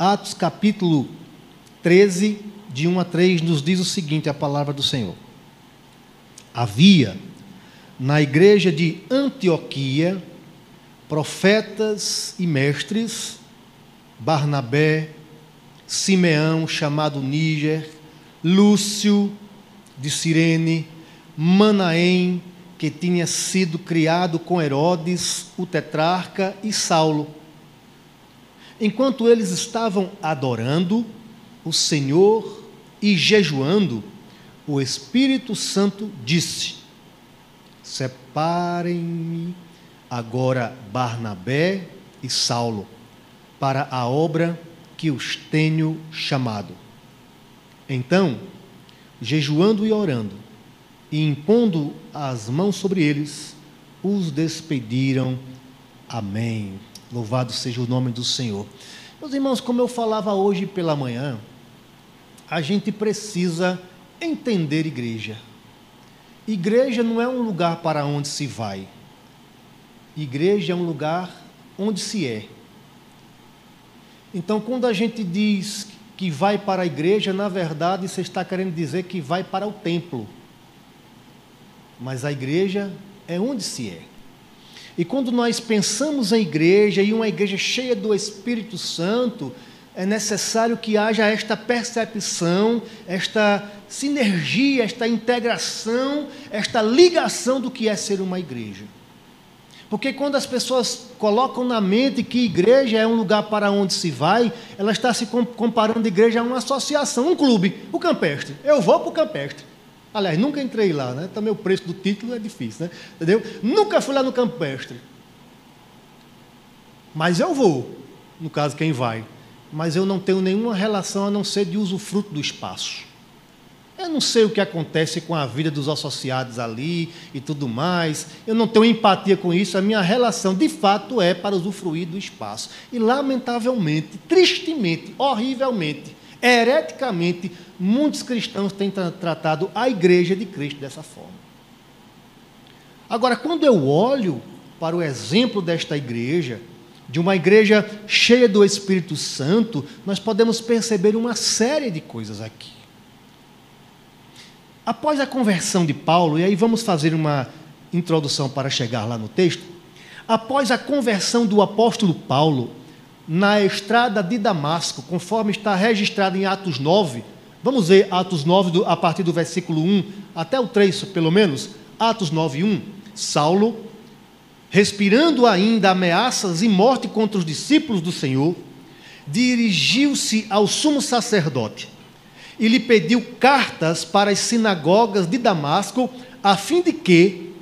Atos capítulo 13, de 1 a 3, nos diz o seguinte: a palavra do Senhor. Havia na igreja de Antioquia profetas e mestres, Barnabé, Simeão, chamado Níger, Lúcio de Cirene, Manaém, que tinha sido criado com Herodes, o tetrarca, e Saulo. Enquanto eles estavam adorando o Senhor e jejuando, o Espírito Santo disse: Separem-me agora Barnabé e Saulo para a obra que os tenho chamado. Então, jejuando e orando, e impondo as mãos sobre eles, os despediram. Amém. Louvado seja o nome do Senhor. Meus irmãos, como eu falava hoje pela manhã, a gente precisa entender igreja. Igreja não é um lugar para onde se vai. Igreja é um lugar onde se é. Então, quando a gente diz que vai para a igreja, na verdade, você está querendo dizer que vai para o templo. Mas a igreja é onde se é. E quando nós pensamos em igreja e uma igreja cheia do Espírito Santo, é necessário que haja esta percepção, esta sinergia, esta integração, esta ligação do que é ser uma igreja. Porque quando as pessoas colocam na mente que igreja é um lugar para onde se vai, ela está se comparando a igreja a uma associação, um clube, o campestre. Eu vou para o campestre. Aliás, nunca entrei lá, né? Também o preço do título é difícil, né? Entendeu? Nunca fui lá no campestre. Mas eu vou, no caso, quem vai. Mas eu não tenho nenhuma relação a não ser de usufruto do espaço. Eu não sei o que acontece com a vida dos associados ali e tudo mais. Eu não tenho empatia com isso. A minha relação, de fato, é para usufruir do espaço. E, lamentavelmente, tristemente, horrivelmente, hereticamente, muitos cristãos têm tratado a igreja de Cristo dessa forma. Agora, quando eu olho para o exemplo desta igreja, de uma igreja cheia do Espírito Santo, nós podemos perceber uma série de coisas aqui. Após a conversão de Paulo, e aí vamos fazer uma introdução para chegar lá no texto. Após a conversão do apóstolo Paulo na estrada de Damasco, conforme está registrado em Atos 9, vamos ver Atos 9 a partir do versículo 1 até o 3, pelo menos. Atos 9, 1. Saulo, respirando ainda ameaças e morte contra os discípulos do Senhor, dirigiu-se ao sumo sacerdote e lhe pediu cartas para as sinagogas de Damasco, a fim de que,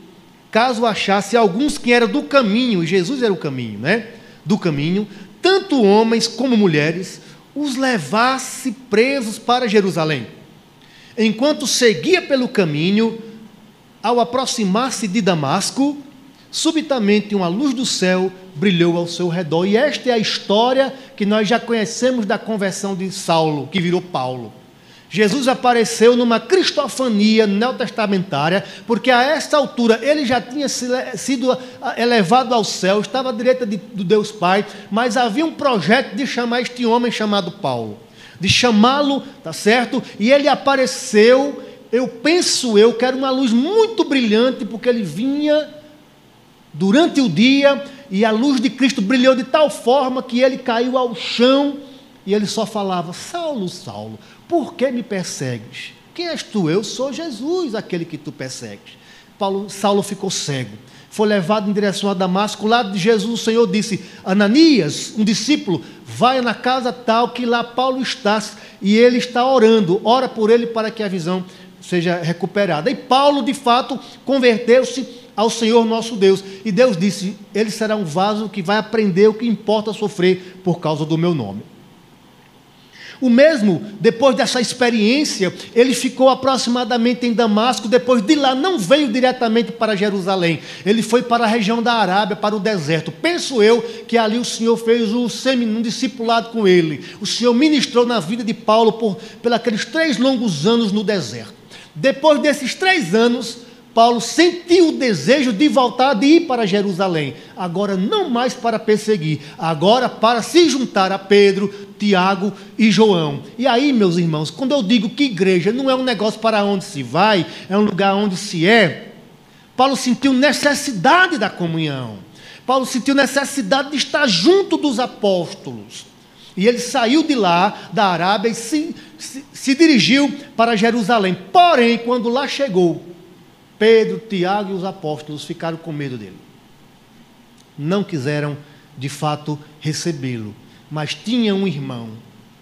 caso achasse alguns que eram do caminho, e Jesus era o caminho, né? Do caminho, tanto homens como mulheres, os levasse presos para Jerusalém. Enquanto seguia pelo caminho, ao aproximar-se de Damasco, subitamente uma luz do céu brilhou ao seu redor. E esta é a história que nós já conhecemos da conversão de Saulo, que virou Paulo. Jesus apareceu numa cristofania neotestamentária, porque a esta altura ele já tinha sido elevado ao céu, estava à direita de, do Deus Pai, mas havia um projeto de chamar este homem chamado Paulo, de chamá-lo, tá certo? E ele apareceu, eu penso eu, que era uma luz muito brilhante, porque ele vinha durante o dia e a luz de Cristo brilhou de tal forma que ele caiu ao chão e ele só falava: Saulo, Saulo, por que me persegues? Quem és tu? Eu sou Jesus, aquele que tu persegues. Paulo, Saulo ficou cego. Foi levado em direção a Damasco. Lá de Jesus, o Senhor disse: Ananias, um discípulo, vai na casa tal que lá Paulo está. E ele está orando. Ora por ele para que a visão seja recuperada. E Paulo, de fato, converteu-se ao Senhor nosso Deus. E Deus disse: Ele será um vaso que vai aprender o que importa sofrer por causa do meu nome. O mesmo, depois dessa experiência, ele ficou aproximadamente em Damasco, depois de lá não veio diretamente para Jerusalém. Ele foi para a região da Arábia, para o deserto. Penso eu que ali o Senhor fez um, um discipulado com ele. O Senhor ministrou na vida de Paulo por, por aqueles três longos anos no deserto. Depois desses três anos, Paulo sentiu o desejo de voltar, de ir para Jerusalém. Agora, não mais para perseguir, agora para se juntar a Pedro, Tiago e João. E aí, meus irmãos, quando eu digo que igreja não é um negócio para onde se vai, é um lugar onde se é, Paulo sentiu necessidade da comunhão. Paulo sentiu necessidade de estar junto dos apóstolos. E ele saiu de lá, da Arábia, e se, se, se dirigiu para Jerusalém. Porém, quando lá chegou, Pedro, Tiago e os apóstolos ficaram com medo dele. Não quiseram, de fato, recebê-lo. Mas tinha um irmão,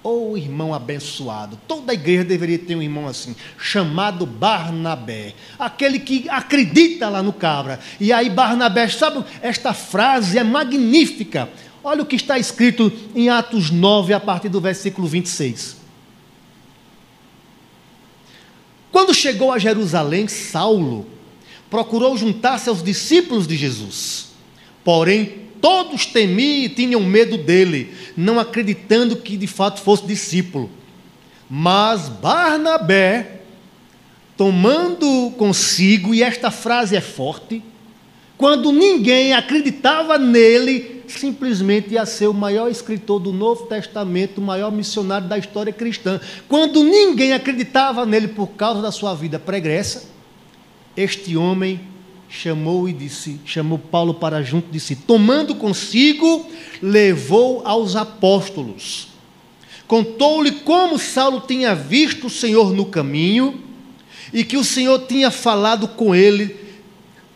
ou oh, irmão abençoado. Toda igreja deveria ter um irmão assim, chamado Barnabé. Aquele que acredita lá no cabra. E aí, Barnabé, sabe, esta frase é magnífica. Olha o que está escrito em Atos 9, a partir do versículo 26. Quando chegou a Jerusalém, Saulo procurou juntar-se aos discípulos de Jesus. Porém, todos temiam e tinham medo dele, não acreditando que de fato fosse discípulo. Mas Barnabé, tomando consigo, e esta frase é forte, quando ninguém acreditava nele, simplesmente ia ser o maior escritor do Novo Testamento, o maior missionário da história cristã. Quando ninguém acreditava nele por causa da sua vida pregressa, este homem chamou e disse, chamou Paulo para junto de si, tomando consigo, levou aos apóstolos. Contou-lhe como Saulo tinha visto o Senhor no caminho e que o Senhor tinha falado com ele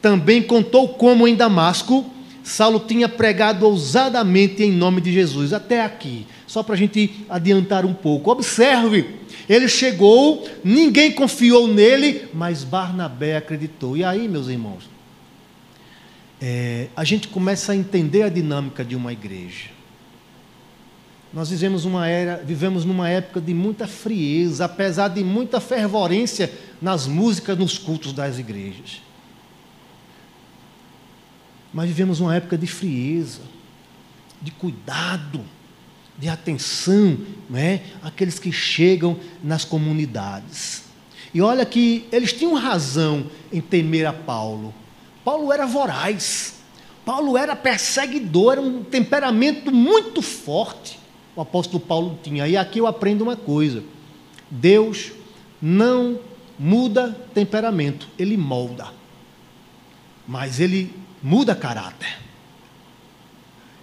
também contou como em Damasco Saulo tinha pregado ousadamente em nome de Jesus. Até aqui, só para a gente adiantar um pouco. Observe, ele chegou, ninguém confiou nele, mas Barnabé acreditou. E aí, meus irmãos, é, a gente começa a entender a dinâmica de uma igreja. Nós vivemos uma era, vivemos numa época de muita frieza, apesar de muita fervorência nas músicas, nos cultos das igrejas. Mas vivemos uma época de frieza, de cuidado, de atenção, né? aqueles que chegam nas comunidades. E olha que eles tinham razão em temer a Paulo. Paulo era voraz, Paulo era perseguidor, era um temperamento muito forte. O apóstolo Paulo tinha. E aqui eu aprendo uma coisa: Deus não muda temperamento, ele molda. Mas ele muda caráter.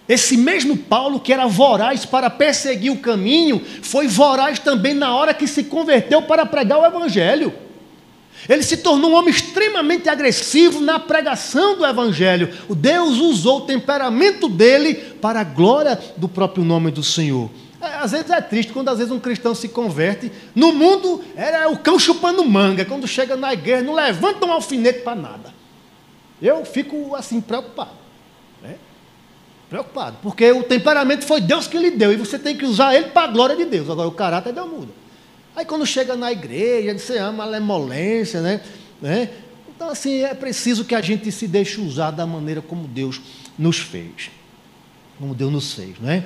Esse mesmo Paulo, que era voraz para perseguir o caminho, foi voraz também na hora que se converteu para pregar o Evangelho. Ele se tornou um homem extremamente agressivo na pregação do Evangelho. O Deus usou o temperamento dele para a glória do próprio nome do Senhor. É, às vezes é triste quando às vezes um cristão se converte. No mundo era o cão chupando manga. Quando chega na igreja, não levanta um alfinete para nada. Eu fico assim preocupado. Né? Preocupado. Porque o temperamento foi Deus que lhe deu. E você tem que usar ele para a glória de Deus. Agora o caráter Deus muda. Aí quando chega na igreja, você ama a lemolência, né? né? Então, assim, é preciso que a gente se deixe usar da maneira como Deus nos fez. Como Deus nos fez, não é?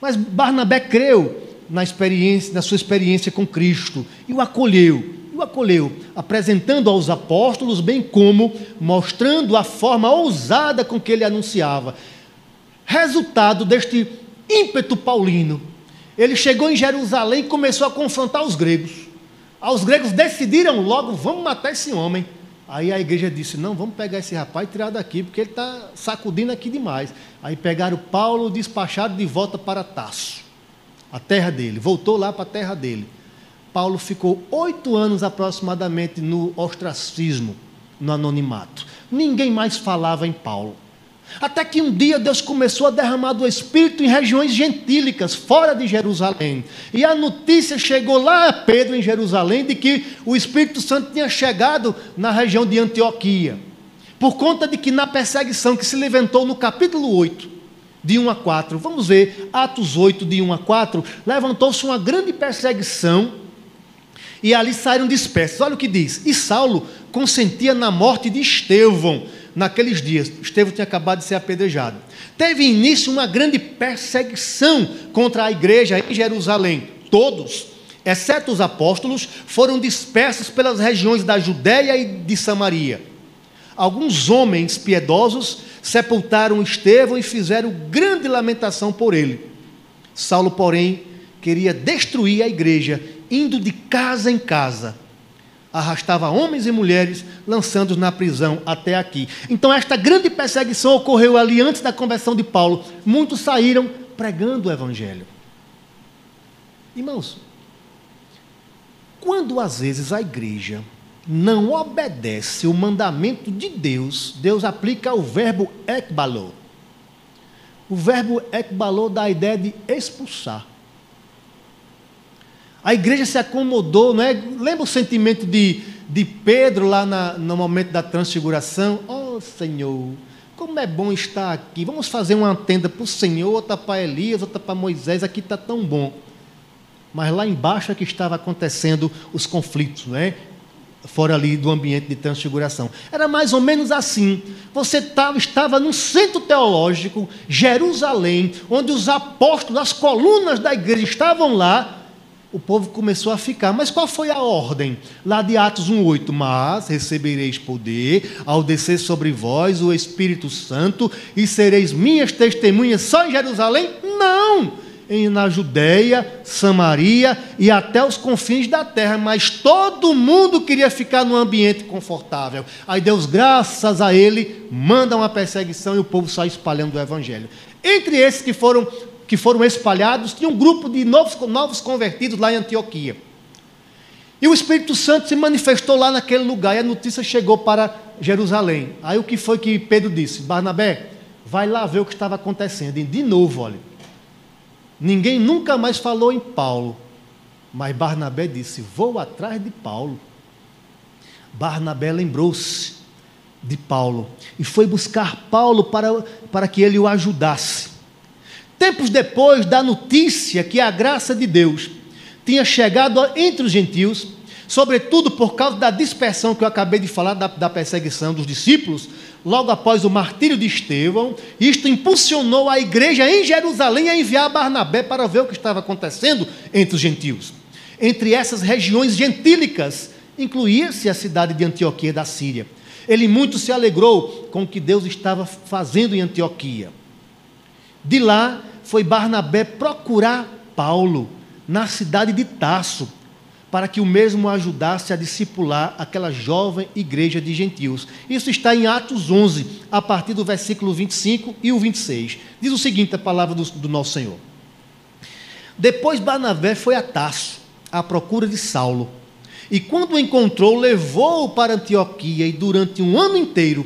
Mas Barnabé creu na experiência, na sua experiência com Cristo e o acolheu o acolheu, apresentando aos apóstolos, bem como mostrando a forma ousada com que ele anunciava. Resultado deste ímpeto paulino, ele chegou em Jerusalém e começou a confrontar os gregos. Os gregos decidiram logo: vamos matar esse homem. Aí a igreja disse: não, vamos pegar esse rapaz e tirar daqui, porque ele está sacudindo aqui demais. Aí pegaram Paulo, despacharam de volta para Tasso, a terra dele. Voltou lá para a terra dele. Paulo ficou oito anos aproximadamente no ostracismo, no anonimato. Ninguém mais falava em Paulo. Até que um dia Deus começou a derramar do Espírito em regiões gentílicas, fora de Jerusalém. E a notícia chegou lá a Pedro, em Jerusalém, de que o Espírito Santo tinha chegado na região de Antioquia. Por conta de que na perseguição que se levantou no capítulo 8, de 1 a 4, vamos ver, Atos 8, de 1 a 4, levantou-se uma grande perseguição e ali saíram dispersos. Olha o que diz. E Saulo consentia na morte de Estevão naqueles dias. Estevão tinha acabado de ser apedrejado. Teve início uma grande perseguição contra a igreja em Jerusalém. Todos, exceto os apóstolos, foram dispersos pelas regiões da Judéia e de Samaria. Alguns homens piedosos sepultaram Estevão e fizeram grande lamentação por ele. Saulo, porém, queria destruir a igreja, indo de casa em casa. Arrastava homens e mulheres, lançando-os na prisão até aqui. Então, esta grande perseguição ocorreu ali antes da conversão de Paulo. Muitos saíram pregando o evangelho. Irmãos, quando às vezes a igreja não obedece o mandamento de Deus, Deus aplica o verbo ekbalou. O verbo ekbalou dá a ideia de expulsar. A igreja se acomodou, não é? Lembra o sentimento de, de Pedro lá na, no momento da transfiguração? Oh Senhor, como é bom estar aqui. Vamos fazer uma tenda para o Senhor, outra para Elias, outra para Moisés. Aqui está tão bom. Mas lá embaixo é que estava acontecendo os conflitos, é? fora ali do ambiente de transfiguração. Era mais ou menos assim. Você tava, estava num centro teológico, Jerusalém, onde os apóstolos, as colunas da igreja estavam lá. O povo começou a ficar. Mas qual foi a ordem? Lá de Atos 1,8: Mas recebereis poder ao descer sobre vós o Espírito Santo e sereis minhas testemunhas só em Jerusalém? Não! na Judéia, Samaria e até os confins da terra, mas todo mundo queria ficar num ambiente confortável. Aí Deus, graças a ele, manda uma perseguição e o povo sai espalhando o evangelho. Entre esses que foram, que foram espalhados, tinha um grupo de novos, novos convertidos lá em Antioquia. E o Espírito Santo se manifestou lá naquele lugar e a notícia chegou para Jerusalém. Aí o que foi que Pedro disse? Barnabé, vai lá ver o que estava acontecendo. E de novo, olha Ninguém nunca mais falou em Paulo, mas Barnabé disse: Vou atrás de Paulo. Barnabé lembrou-se de Paulo e foi buscar Paulo para, para que ele o ajudasse. Tempos depois da notícia que a graça de Deus tinha chegado entre os gentios, sobretudo por causa da dispersão que eu acabei de falar, da, da perseguição dos discípulos, logo após o martírio de Estevão, isto impulsionou a igreja em Jerusalém a enviar Barnabé para ver o que estava acontecendo entre os gentios. Entre essas regiões gentílicas, incluía-se a cidade de Antioquia da Síria. Ele muito se alegrou com o que Deus estava fazendo em Antioquia. De lá foi Barnabé procurar Paulo na cidade de Tarso para que o mesmo ajudasse a discipular aquela jovem igreja de gentios. Isso está em Atos 11, a partir do versículo 25 e o 26. Diz o seguinte: a palavra do, do nosso Senhor. Depois Barnabé foi a Tarso, à procura de Saulo. E quando o encontrou, levou-o para Antioquia, e durante um ano inteiro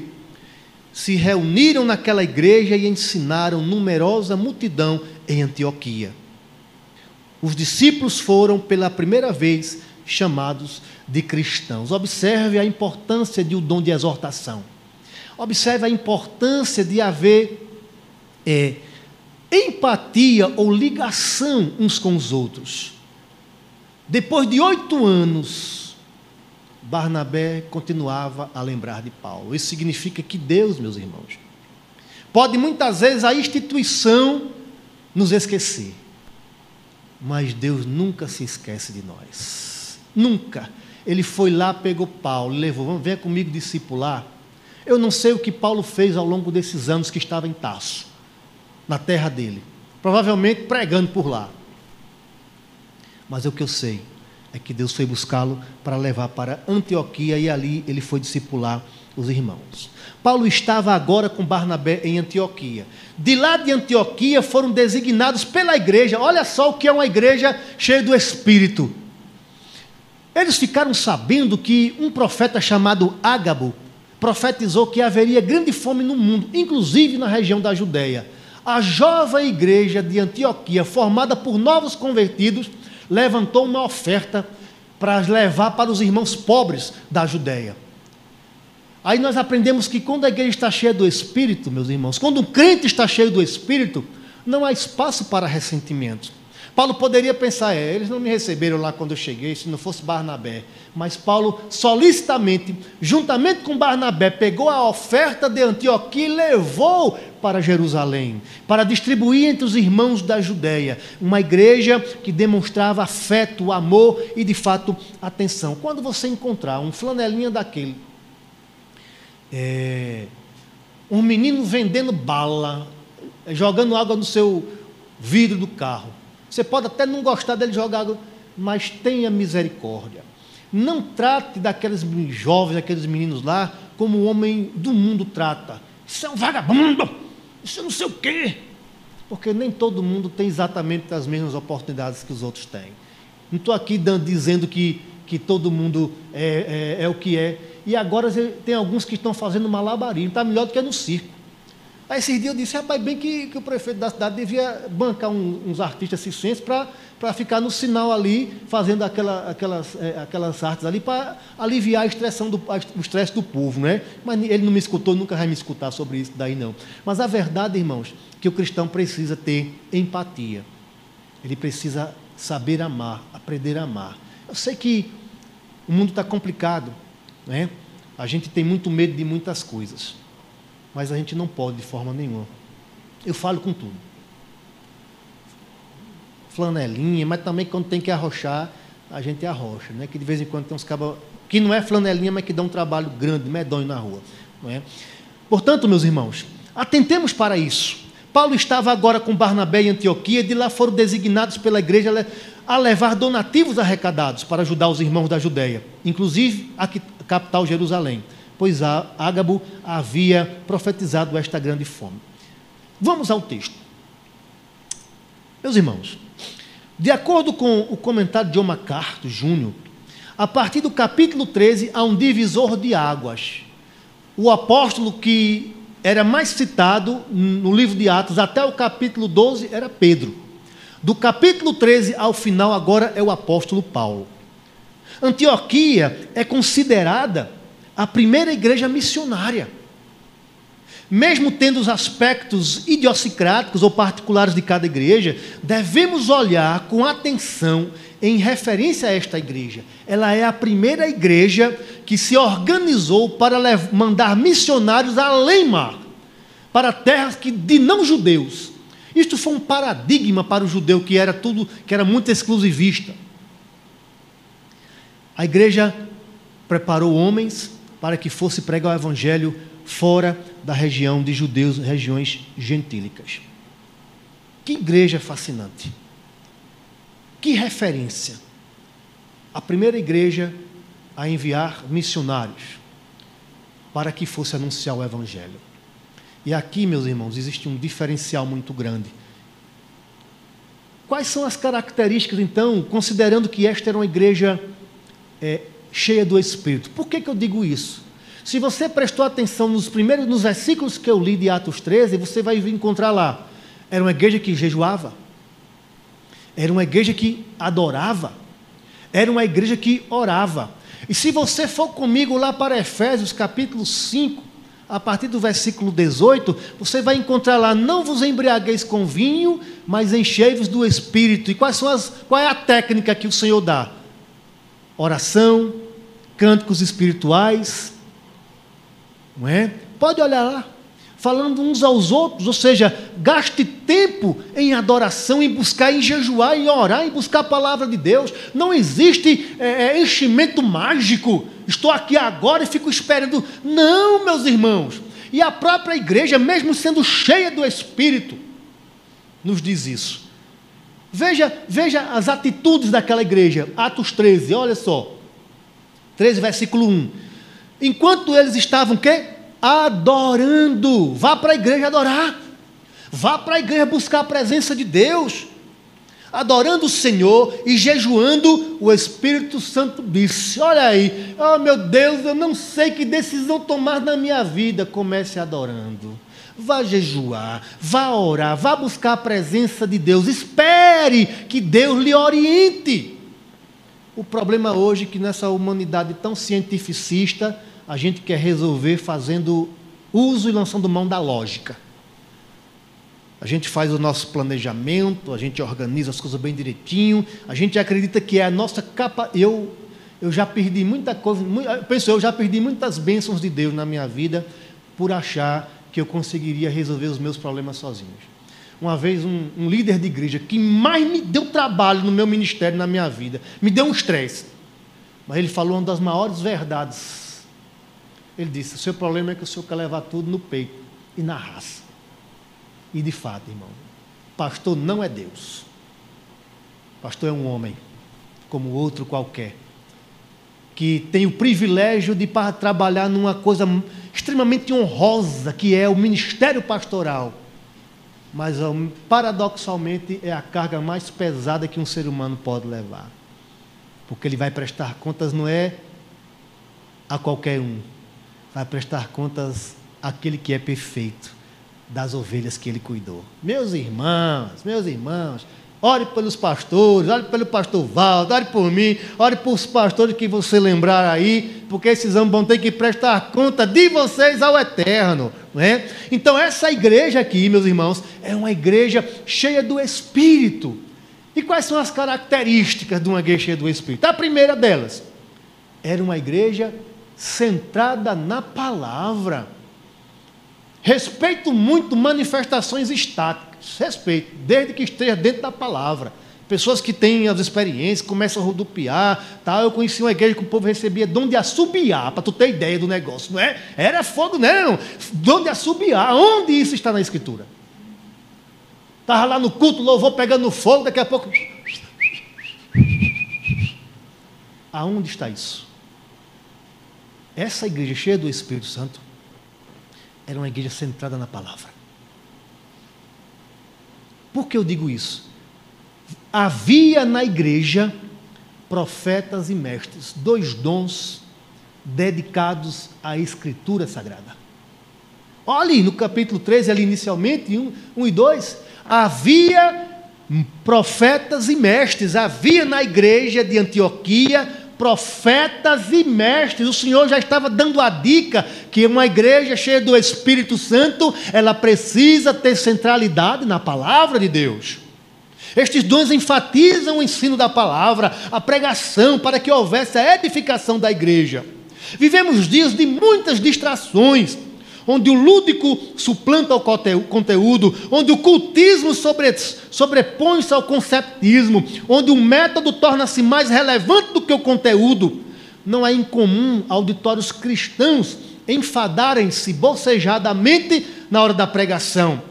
se reuniram naquela igreja e ensinaram numerosa multidão em Antioquia os discípulos foram pela primeira vez chamados de cristãos. Observe a importância de um dom de exortação. Observe a importância de haver é, empatia ou ligação uns com os outros. Depois de oito anos, Barnabé continuava a lembrar de Paulo. Isso significa que Deus, meus irmãos, pode muitas vezes a instituição nos esquecer. Mas Deus nunca se esquece de nós. Nunca. Ele foi lá, pegou Paulo, levou, ver comigo discipular. Eu não sei o que Paulo fez ao longo desses anos que estava em Taço, na terra dele. Provavelmente pregando por lá. Mas o que eu sei é que Deus foi buscá-lo para levar para Antioquia e ali ele foi discipular os irmãos. Paulo estava agora com Barnabé em Antioquia. De lá de Antioquia foram designados pela igreja. Olha só o que é uma igreja cheia do Espírito. Eles ficaram sabendo que um profeta chamado Ágabo profetizou que haveria grande fome no mundo, inclusive na região da Judéia. A jovem igreja de Antioquia, formada por novos convertidos, levantou uma oferta para levar para os irmãos pobres da Judéia. Aí nós aprendemos que quando a igreja está cheia do Espírito, meus irmãos, quando um crente está cheio do Espírito, não há espaço para ressentimento. Paulo poderia pensar, é, eles não me receberam lá quando eu cheguei, se não fosse Barnabé. Mas Paulo, solicitamente, juntamente com Barnabé, pegou a oferta de Antioquia e levou para Jerusalém, para distribuir entre os irmãos da Judéia. Uma igreja que demonstrava afeto, amor e, de fato, atenção. Quando você encontrar um flanelinha daquele, é, um menino vendendo bala, jogando água no seu vidro do carro, Você pode até não gostar dele jogar, mas tenha misericórdia. Não trate daqueles jovens, aqueles meninos lá, como o homem do mundo trata. Isso é um vagabundo, isso é não sei o quê. Porque nem todo mundo tem exatamente as mesmas oportunidades que os outros têm. Não estou aqui dizendo que, que todo mundo é, é, é o que é. E agora tem alguns que estão fazendo malabarismo, está melhor do que no circo. Aí esses dias eu disse, rapaz, bem que, que o prefeito da cidade devia bancar um, uns artistas circenses para ficar no sinal ali, fazendo aquela, aquelas, é, aquelas artes ali, para aliviar a estressão do, o estresse do povo, né? Mas ele não me escutou, nunca vai me escutar sobre isso daí não. Mas a verdade, irmãos, que o cristão precisa ter empatia. Ele precisa saber amar, aprender a amar. Eu sei que o mundo está complicado, né? A gente tem muito medo de muitas coisas mas a gente não pode de forma nenhuma. Eu falo com tudo. Flanelinha, mas também quando tem que arrochar, a gente arrocha, né? Que de vez em quando tem uns cabos que não é flanelinha, mas que dá um trabalho grande, medonho na rua, não é? Portanto, meus irmãos, atentemos para isso. Paulo estava agora com Barnabé em Antioquia, de lá foram designados pela igreja a levar donativos arrecadados para ajudar os irmãos da Judéia, inclusive a capital Jerusalém pois Ágabo havia profetizado esta grande fome. Vamos ao texto. Meus irmãos, de acordo com o comentário de John MacArthur Júnior, a partir do capítulo 13 há um divisor de águas. O apóstolo que era mais citado no livro de Atos até o capítulo 12 era Pedro. Do capítulo 13 ao final agora é o apóstolo Paulo. Antioquia é considerada a primeira igreja missionária. Mesmo tendo os aspectos idiosincráticos ou particulares de cada igreja, devemos olhar com atenção em referência a esta igreja. Ela é a primeira igreja que se organizou para mandar missionários além mar, para terras que, de não judeus. Isto foi um paradigma para o judeu que era tudo, que era muito exclusivista. A igreja preparou homens para que fosse pregar o evangelho fora da região de judeus, regiões gentílicas. Que igreja fascinante. Que referência. A primeira igreja a enviar missionários para que fosse anunciar o evangelho. E aqui, meus irmãos, existe um diferencial muito grande. Quais são as características, então, considerando que esta era uma igreja é, cheia do Espírito. Por que, que eu digo isso? Se você prestou atenção nos primeiros nos versículos que eu li de Atos 13, você vai encontrar lá. Era uma igreja que jejuava. Era uma igreja que adorava. Era uma igreja que orava. E se você for comigo lá para Efésios capítulo 5, a partir do versículo 18, você vai encontrar lá: não vos embriagueis com vinho, mas enchei-vos do Espírito. E quais são as, qual é a técnica que o Senhor dá? Oração, cânticos espirituais, não é? Pode olhar lá, falando uns aos outros, ou seja, gaste tempo em adoração, em buscar, em jejuar, em orar, em buscar a palavra de Deus. Não existe é, é enchimento mágico. Estou aqui agora e fico esperando. Não, meus irmãos. E a própria igreja, mesmo sendo cheia do Espírito, nos diz isso. Veja, veja as atitudes daquela igreja. Atos 13, olha só. 13, versículo 1. Enquanto eles estavam quê? Adorando. Vá para a igreja adorar. Vá para a igreja buscar a presença de Deus. Adorando o Senhor e jejuando, o Espírito Santo disse: Olha aí, oh meu Deus, eu não sei que decisão tomar na minha vida. Comece adorando vá jejuar, vá orar, vá buscar a presença de Deus, espere que Deus lhe oriente. O problema hoje é que nessa humanidade tão cientificista, a gente quer resolver fazendo uso e lançando mão da lógica. A gente faz o nosso planejamento, a gente organiza as coisas bem direitinho, a gente acredita que é a nossa capa. Eu, eu já perdi muita coisa, penso, eu já perdi muitas bênçãos de Deus na minha vida por achar que eu conseguiria resolver os meus problemas sozinhos. Uma vez, um, um líder de igreja que mais me deu trabalho no meu ministério, na minha vida, me deu um estresse. Mas ele falou uma das maiores verdades. Ele disse: O seu problema é que o senhor quer levar tudo no peito e na raça. E de fato, irmão, pastor não é Deus. Pastor é um homem, como outro qualquer, que tem o privilégio de trabalhar numa coisa extremamente honrosa, que é o ministério pastoral. Mas, paradoxalmente, é a carga mais pesada que um ser humano pode levar. Porque ele vai prestar contas não é a qualquer um, vai prestar contas àquele que é perfeito, das ovelhas que ele cuidou. Meus irmãos, meus irmãos, ore pelos pastores, ore pelo pastor Valdo, ore por mim, ore por os pastores que você lembrar aí, porque esses homens vão ter que prestar conta de vocês ao eterno. Não é? Então, essa igreja aqui, meus irmãos, é uma igreja cheia do Espírito. E quais são as características de uma igreja cheia do Espírito? A primeira delas, era uma igreja centrada na palavra. Respeito muito manifestações estáticas, respeito, desde que esteja dentro da palavra. Pessoas que têm as experiências, começam a rodopiar, tal. Eu conheci uma igreja que o povo recebia dom de assobiar, para tu ter ideia do negócio, não é? Era fogo, não. Dom de assobiar. Onde isso está na Escritura? Estava lá no culto, louvor pegando fogo, daqui a pouco. Aonde está isso? Essa igreja cheia do Espírito Santo era uma igreja centrada na palavra. Por que eu digo isso? Havia na igreja profetas e mestres, dois dons dedicados à Escritura Sagrada. Olhe no capítulo 13, ali inicialmente, 1, 1 e 2, havia profetas e mestres, havia na igreja de Antioquia profetas e mestres. O Senhor já estava dando a dica que uma igreja cheia do Espírito Santo, ela precisa ter centralidade na palavra de Deus. Estes dons enfatizam o ensino da palavra, a pregação, para que houvesse a edificação da igreja. Vivemos dias de muitas distrações, onde o lúdico suplanta o conteúdo, onde o cultismo sobre, sobrepõe-se ao conceptismo, onde o método torna-se mais relevante do que o conteúdo. Não é incomum auditórios cristãos enfadarem-se bocejadamente na hora da pregação,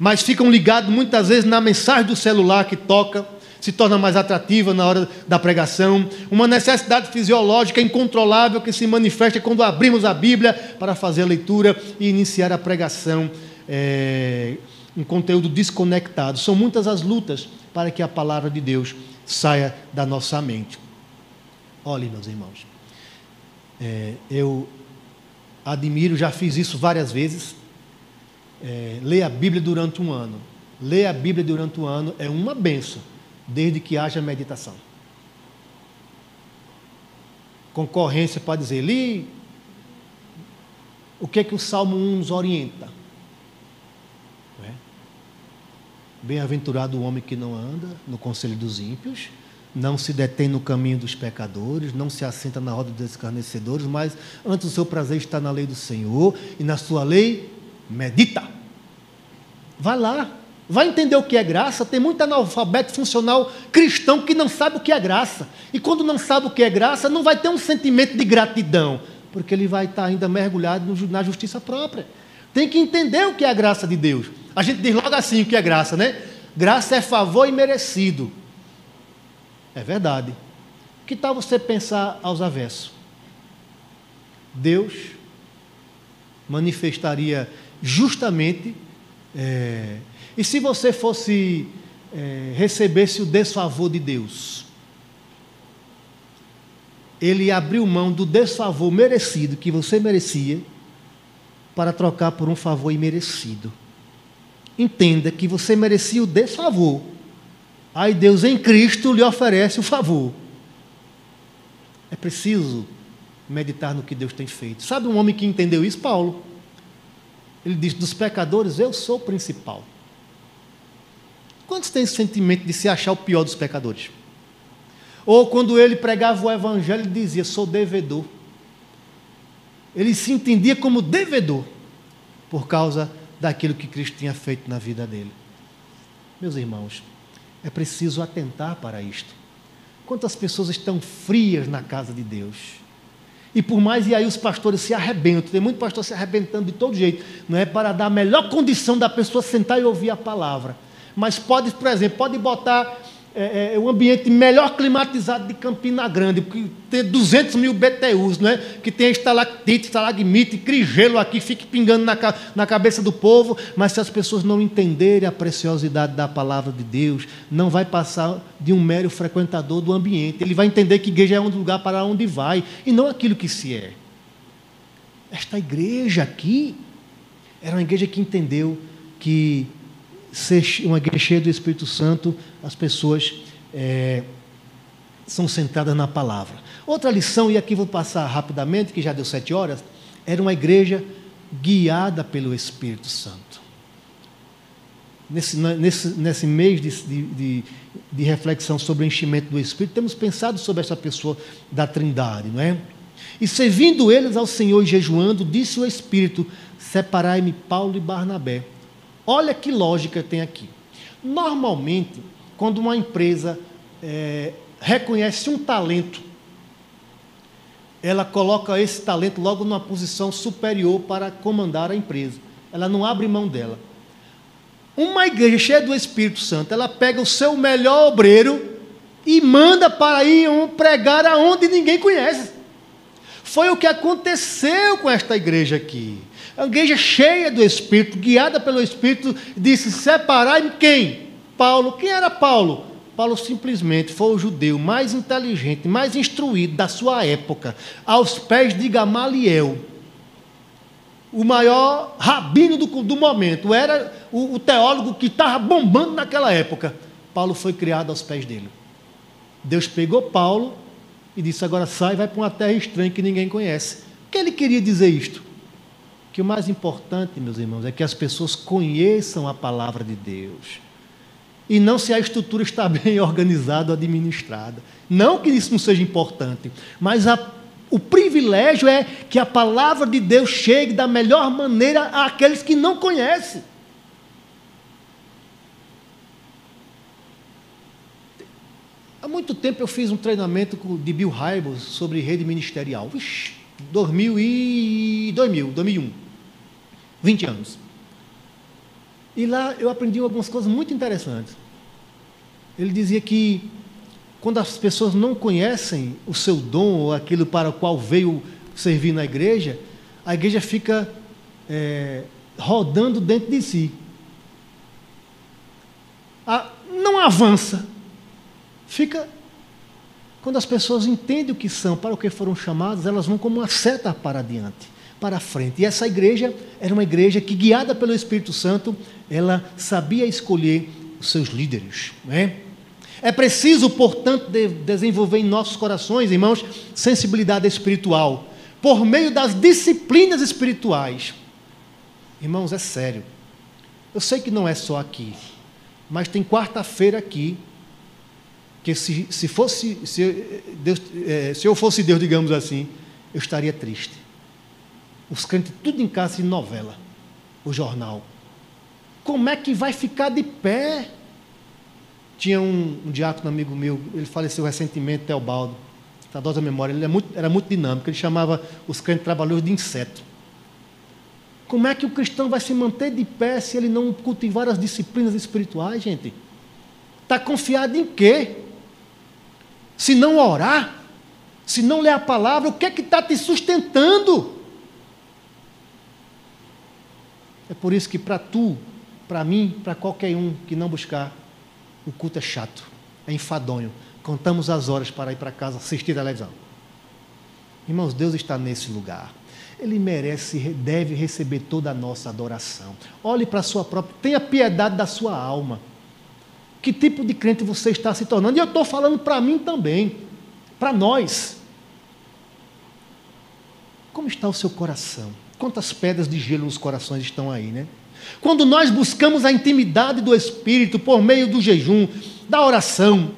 mas ficam ligados muitas vezes na mensagem do celular que toca se torna mais atrativa na hora da pregação, uma necessidade fisiológica incontrolável que se manifesta quando abrimos a Bíblia para fazer a leitura e iniciar a pregação. É, um conteúdo desconectado. São muitas as lutas para que a palavra de Deus saia da nossa mente. Olhe, meus irmãos, é, eu admiro, já fiz isso várias vezes. É, ler a Bíblia durante um ano. Ler a Bíblia durante um ano é uma benção desde que haja meditação. Concorrência pode dizer, li, o que é que o Salmo 1 nos orienta? É? Bem-aventurado o homem que não anda no conselho dos ímpios, não se detém no caminho dos pecadores, não se assenta na roda dos escarnecedores, mas antes o seu prazer está na lei do Senhor e na sua lei medita. Vai lá, vai entender o que é graça. Tem muito analfabeto funcional cristão que não sabe o que é graça. E quando não sabe o que é graça, não vai ter um sentimento de gratidão, porque ele vai estar ainda mergulhado na justiça própria. Tem que entender o que é a graça de Deus. A gente diz logo assim o que é graça, né? Graça é favor imerecido. É verdade. Que tal você pensar aos avessos? Deus manifestaria justamente é, e se você fosse é, recebesse o desfavor de Deus? Ele abriu mão do desfavor merecido que você merecia para trocar por um favor imerecido. Entenda que você merecia o desfavor. Aí Deus em Cristo lhe oferece o favor. É preciso meditar no que Deus tem feito. Sabe um homem que entendeu isso? Paulo. Ele diz: dos pecadores eu sou o principal. Quantos têm esse sentimento de se achar o pior dos pecadores? Ou quando ele pregava o evangelho, ele dizia: sou devedor. Ele se entendia como devedor por causa daquilo que Cristo tinha feito na vida dele. Meus irmãos, é preciso atentar para isto. Quantas pessoas estão frias na casa de Deus? E por mais, e aí os pastores se arrebentam, tem muito pastor se arrebentando de todo jeito, não é? Para dar a melhor condição da pessoa sentar e ouvir a palavra. Mas pode, por exemplo, pode botar é, é, um ambiente melhor climatizado de Campina Grande, porque tem 200 mil BTUs, não é? que tem estalactite, estalagmite, crigelo aqui, fique pingando na, na cabeça do povo, mas se as pessoas não entenderem a preciosidade da palavra de Deus, não vai passar de um mero frequentador do ambiente. Ele vai entender que igreja é um lugar para onde vai, e não aquilo que se é. Esta igreja aqui era uma igreja que entendeu que ser uma igreja cheia do Espírito Santo, as pessoas é, são centradas na palavra. Outra lição, e aqui vou passar rapidamente, que já deu sete horas, era uma igreja guiada pelo Espírito Santo. Nesse, nesse, nesse mês de, de, de reflexão sobre o enchimento do Espírito, temos pensado sobre essa pessoa da Trindade, não é? E servindo eles ao Senhor e jejuando, disse o Espírito: Separai-me Paulo e Barnabé Olha que lógica tem aqui. Normalmente, quando uma empresa é, reconhece um talento, ela coloca esse talento logo numa posição superior para comandar a empresa. Ela não abre mão dela. Uma igreja cheia do Espírito Santo, ela pega o seu melhor obreiro e manda para ir pregar aonde ninguém conhece. Foi o que aconteceu com esta igreja aqui. A igreja cheia do Espírito, guiada pelo Espírito, disse: Separai-me quem? Paulo. Quem era Paulo? Paulo simplesmente foi o judeu mais inteligente, mais instruído da sua época, aos pés de Gamaliel, o maior rabino do, do momento, era o, o teólogo que estava bombando naquela época. Paulo foi criado aos pés dele. Deus pegou Paulo e disse: agora sai, vai para uma terra estranha que ninguém conhece. O que ele queria dizer isto? Que o mais importante, meus irmãos, é que as pessoas conheçam a palavra de Deus. E não se a estrutura está bem organizada ou administrada. Não que isso não seja importante, mas a, o privilégio é que a palavra de Deus chegue da melhor maneira àqueles que não conhecem. Há muito tempo eu fiz um treinamento de Bill Hybels sobre rede ministerial. Vixe, 2000 e 2000, 2001. 20 anos. E lá eu aprendi algumas coisas muito interessantes. Ele dizia que quando as pessoas não conhecem o seu dom ou aquilo para o qual veio servir na igreja, a igreja fica é, rodando dentro de si. A, não avança. Fica quando as pessoas entendem o que são, para o que foram chamadas, elas vão como uma seta para adiante, para frente. E essa igreja era uma igreja que, guiada pelo Espírito Santo, ela sabia escolher os seus líderes. Né? É preciso, portanto, de desenvolver em nossos corações, irmãos, sensibilidade espiritual, por meio das disciplinas espirituais. Irmãos, é sério. Eu sei que não é só aqui, mas tem quarta-feira aqui que se, se fosse se, Deus, é, se eu fosse Deus, digamos assim, eu estaria triste. Os crentes tudo em casa de novela, o jornal. Como é que vai ficar de pé? Tinha um, um diácono amigo meu, ele faleceu recentemente, Teobaldo, saudosa memória, ele era é muito, era muito dinâmico, ele chamava os crentes trabalhadores de inseto. Como é que o cristão vai se manter de pé se ele não cultivar as disciplinas espirituais, gente? Está confiado em quê? se não orar, se não ler a palavra, o que é que está te sustentando? É por isso que para tu, para mim, para qualquer um que não buscar, o culto é chato, é enfadonho. Contamos as horas para ir para casa assistir a televisão. Irmãos, Deus está nesse lugar. Ele merece, deve receber toda a nossa adoração. Olhe para a sua própria, tenha piedade da sua alma que tipo de crente você está se tornando. E eu estou falando para mim também, para nós. Como está o seu coração? Quantas pedras de gelo nos corações estão aí, né? Quando nós buscamos a intimidade do Espírito por meio do jejum, da oração,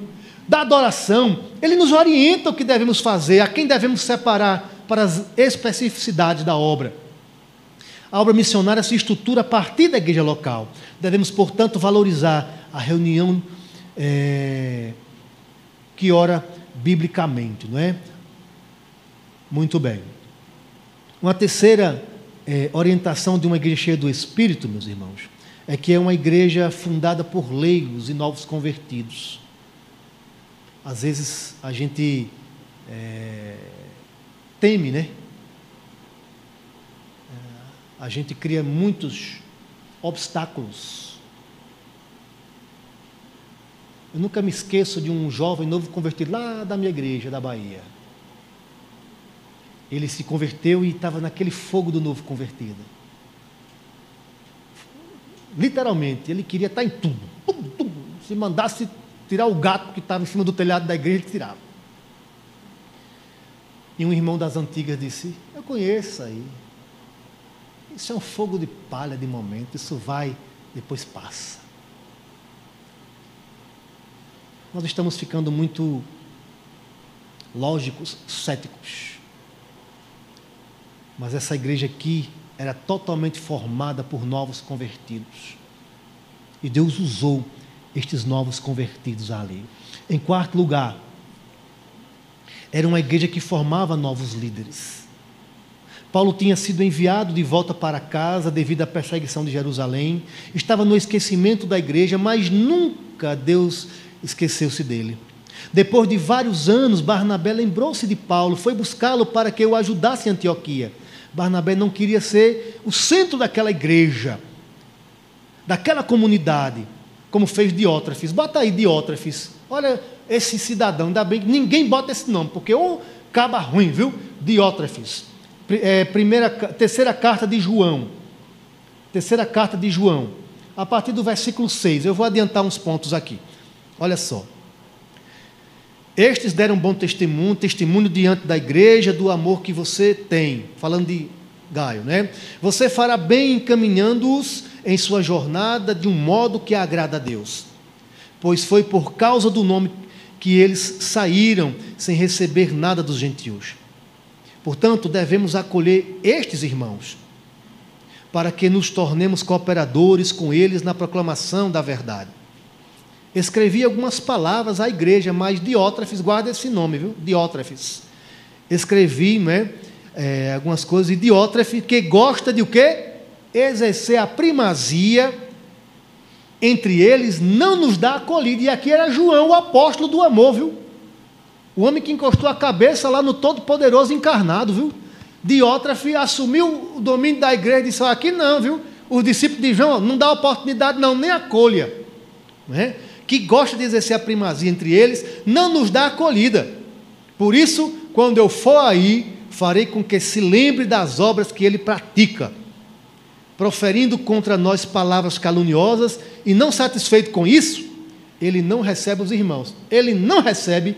da adoração, ele nos orienta o que devemos fazer, a quem devemos separar para as especificidades da obra. A obra missionária se estrutura a partir da igreja local. Devemos, portanto, valorizar a reunião é, que ora biblicamente, não é? Muito bem. Uma terceira é, orientação de uma igreja cheia do Espírito, meus irmãos, é que é uma igreja fundada por leigos e novos convertidos. às vezes a gente é, teme, né? É, a gente cria muitos obstáculos. Eu nunca me esqueço de um jovem novo convertido lá da minha igreja, da Bahia. Ele se converteu e estava naquele fogo do novo convertido. Literalmente, ele queria estar em tudo. Tum, tum. Se mandasse tirar o gato que estava em cima do telhado da igreja, ele tirava. E um irmão das antigas disse: Eu conheço aí. Isso é um fogo de palha de momento, isso vai, depois passa. Nós estamos ficando muito lógicos, céticos. Mas essa igreja aqui era totalmente formada por novos convertidos. E Deus usou estes novos convertidos ali. Em quarto lugar, era uma igreja que formava novos líderes. Paulo tinha sido enviado de volta para casa devido à perseguição de Jerusalém, estava no esquecimento da igreja, mas nunca Deus esqueceu-se dele. Depois de vários anos, Barnabé lembrou-se de Paulo, foi buscá-lo para que o ajudasse em Antioquia. Barnabé não queria ser o centro daquela igreja, daquela comunidade, como fez Diótrefes. Bota aí Diótrefes. Olha esse cidadão, ainda bem que ninguém bota esse nome, porque um caba ruim, viu? Diótrefes. É, primeira, terceira carta de João. Terceira carta de João. A partir do versículo 6. Eu vou adiantar uns pontos aqui. Olha só. Estes deram bom testemunho, testemunho diante da igreja do amor que você tem. Falando de Gaio, né? Você fará bem encaminhando-os em sua jornada de um modo que agrada a Deus. Pois foi por causa do nome que eles saíram sem receber nada dos gentios. Portanto, devemos acolher estes irmãos, para que nos tornemos cooperadores com eles na proclamação da verdade escrevi algumas palavras à igreja, mas Diótrefes, guarda esse nome, viu? Diótrefes. Escrevi né, é, algumas coisas, e Diótrefes, que gosta de o quê? Exercer a primazia entre eles, não nos dá acolhida. E aqui era João, o apóstolo do amor, viu? O homem que encostou a cabeça lá no Todo-Poderoso encarnado, viu? Diótrefes assumiu o domínio da igreja e disse: aqui não, viu? Os discípulos de João não dá oportunidade, não, nem acolha. Não é? Que gosta de exercer a primazia entre eles, não nos dá acolhida. Por isso, quando eu for aí, farei com que se lembre das obras que ele pratica, proferindo contra nós palavras caluniosas, e não satisfeito com isso, ele não recebe os irmãos, ele não recebe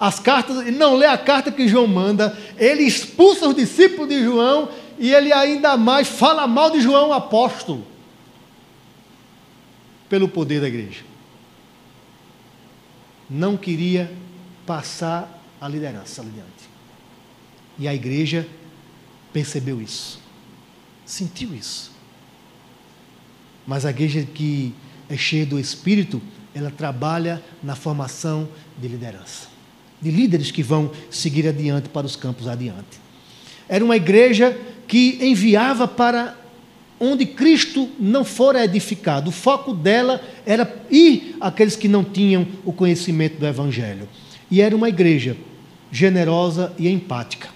as cartas, ele não lê a carta que João manda, ele expulsa os discípulos de João e ele ainda mais fala mal de João apóstolo, pelo poder da igreja não queria passar a liderança adiante. E a igreja percebeu isso, sentiu isso. Mas a igreja que é cheia do Espírito, ela trabalha na formação de liderança, de líderes que vão seguir adiante para os campos adiante. Era uma igreja que enviava para onde Cristo não fora edificado. O foco dela era ir àqueles que não tinham o conhecimento do Evangelho. E era uma igreja generosa e empática.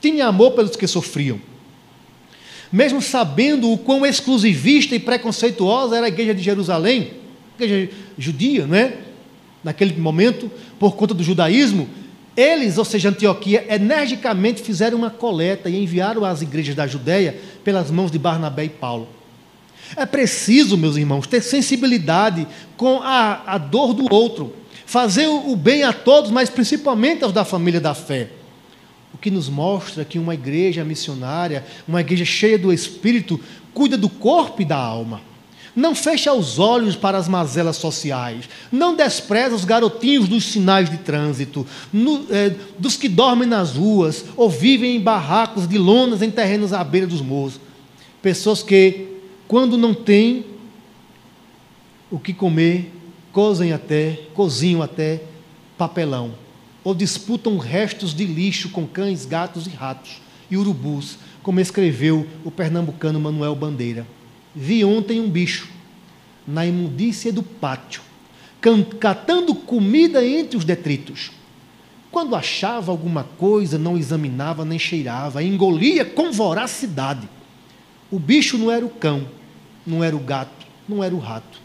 Tinha amor pelos que sofriam. Mesmo sabendo o quão exclusivista e preconceituosa era a igreja de Jerusalém, igreja judia, não é? Naquele momento, por conta do judaísmo, eles, ou seja, Antioquia, energicamente fizeram uma coleta e enviaram às igrejas da Judéia pelas mãos de Barnabé e Paulo. É preciso, meus irmãos, ter sensibilidade com a, a dor do outro, fazer o bem a todos, mas principalmente aos da família da fé. O que nos mostra que uma igreja missionária, uma igreja cheia do Espírito, cuida do corpo e da alma. Não fecha os olhos para as mazelas sociais. Não despreza os garotinhos dos sinais de trânsito, no, é, dos que dormem nas ruas ou vivem em barracos de lonas em terrenos à beira dos morros. Pessoas que, quando não têm o que comer, cozem até, cozinham até papelão, ou disputam restos de lixo com cães, gatos e ratos e urubus, como escreveu o pernambucano Manuel Bandeira. Vi ontem um bicho na imundícia do pátio, catando comida entre os detritos. Quando achava alguma coisa, não examinava nem cheirava, engolia com voracidade. O bicho não era o cão, não era o gato, não era o rato.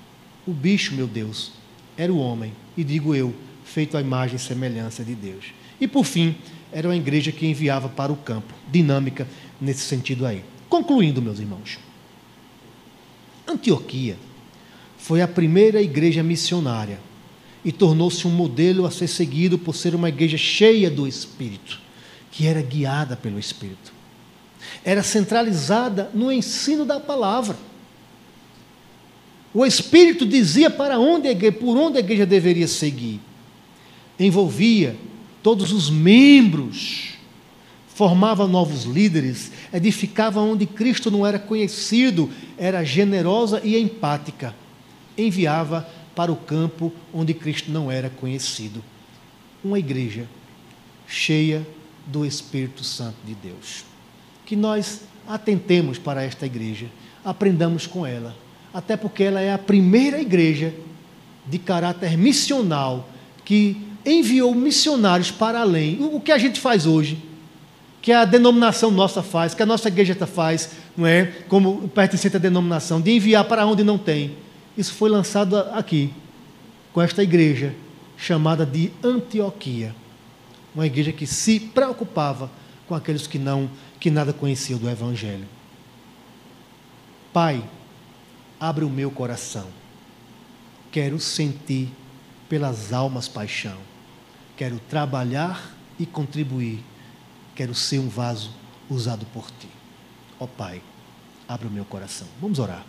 O bicho, meu Deus, era o homem, e digo eu, feito à imagem e semelhança de Deus. E por fim, era uma igreja que enviava para o campo, dinâmica nesse sentido aí. Concluindo, meus irmãos, Antioquia foi a primeira igreja missionária e tornou-se um modelo a ser seguido por ser uma igreja cheia do Espírito, que era guiada pelo Espírito. Era centralizada no ensino da palavra. O Espírito dizia para onde a igreja, por onde a igreja deveria seguir. Envolvia todos os membros, formava novos líderes, edificava onde Cristo não era conhecido, era generosa e empática. Enviava para o campo onde Cristo não era conhecido. Uma igreja cheia do Espírito Santo de Deus. Que nós atentemos para esta igreja, aprendamos com ela, até porque ela é a primeira igreja de caráter missional que enviou missionários para além. O que a gente faz hoje, que a denominação nossa faz, que a nossa igreja faz, não é? Como pertencente à denominação, de enviar para onde não tem isso foi lançado aqui, com esta igreja chamada de Antioquia. Uma igreja que se preocupava com aqueles que não, que nada conheciam do Evangelho. Pai, abre o meu coração. Quero sentir pelas almas paixão. Quero trabalhar e contribuir. Quero ser um vaso usado por ti. Ó oh, Pai, abre o meu coração. Vamos orar.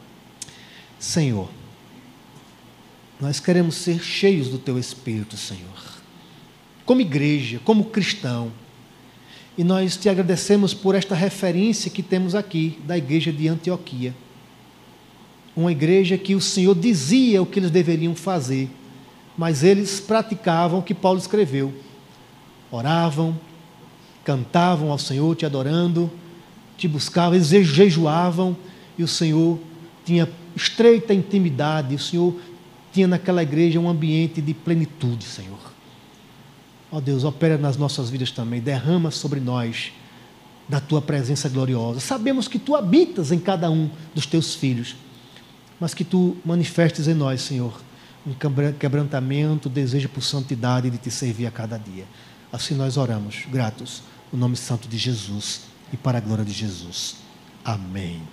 Senhor, nós queremos ser cheios do Teu Espírito, Senhor. Como igreja, como cristão. E nós te agradecemos por esta referência que temos aqui da igreja de Antioquia. Uma igreja que o Senhor dizia o que eles deveriam fazer, mas eles praticavam o que Paulo escreveu. Oravam, cantavam ao Senhor, te adorando, te buscavam, eles jejuavam, e o Senhor tinha estreita intimidade, o Senhor tinha naquela igreja um ambiente de plenitude, Senhor. Ó oh Deus, opera nas nossas vidas também, derrama sobre nós da tua presença gloriosa. Sabemos que tu habitas em cada um dos teus filhos, mas que tu manifestes em nós, Senhor, um quebrantamento, desejo por santidade de te servir a cada dia. Assim nós oramos, gratos, no nome santo de Jesus e para a glória de Jesus. Amém.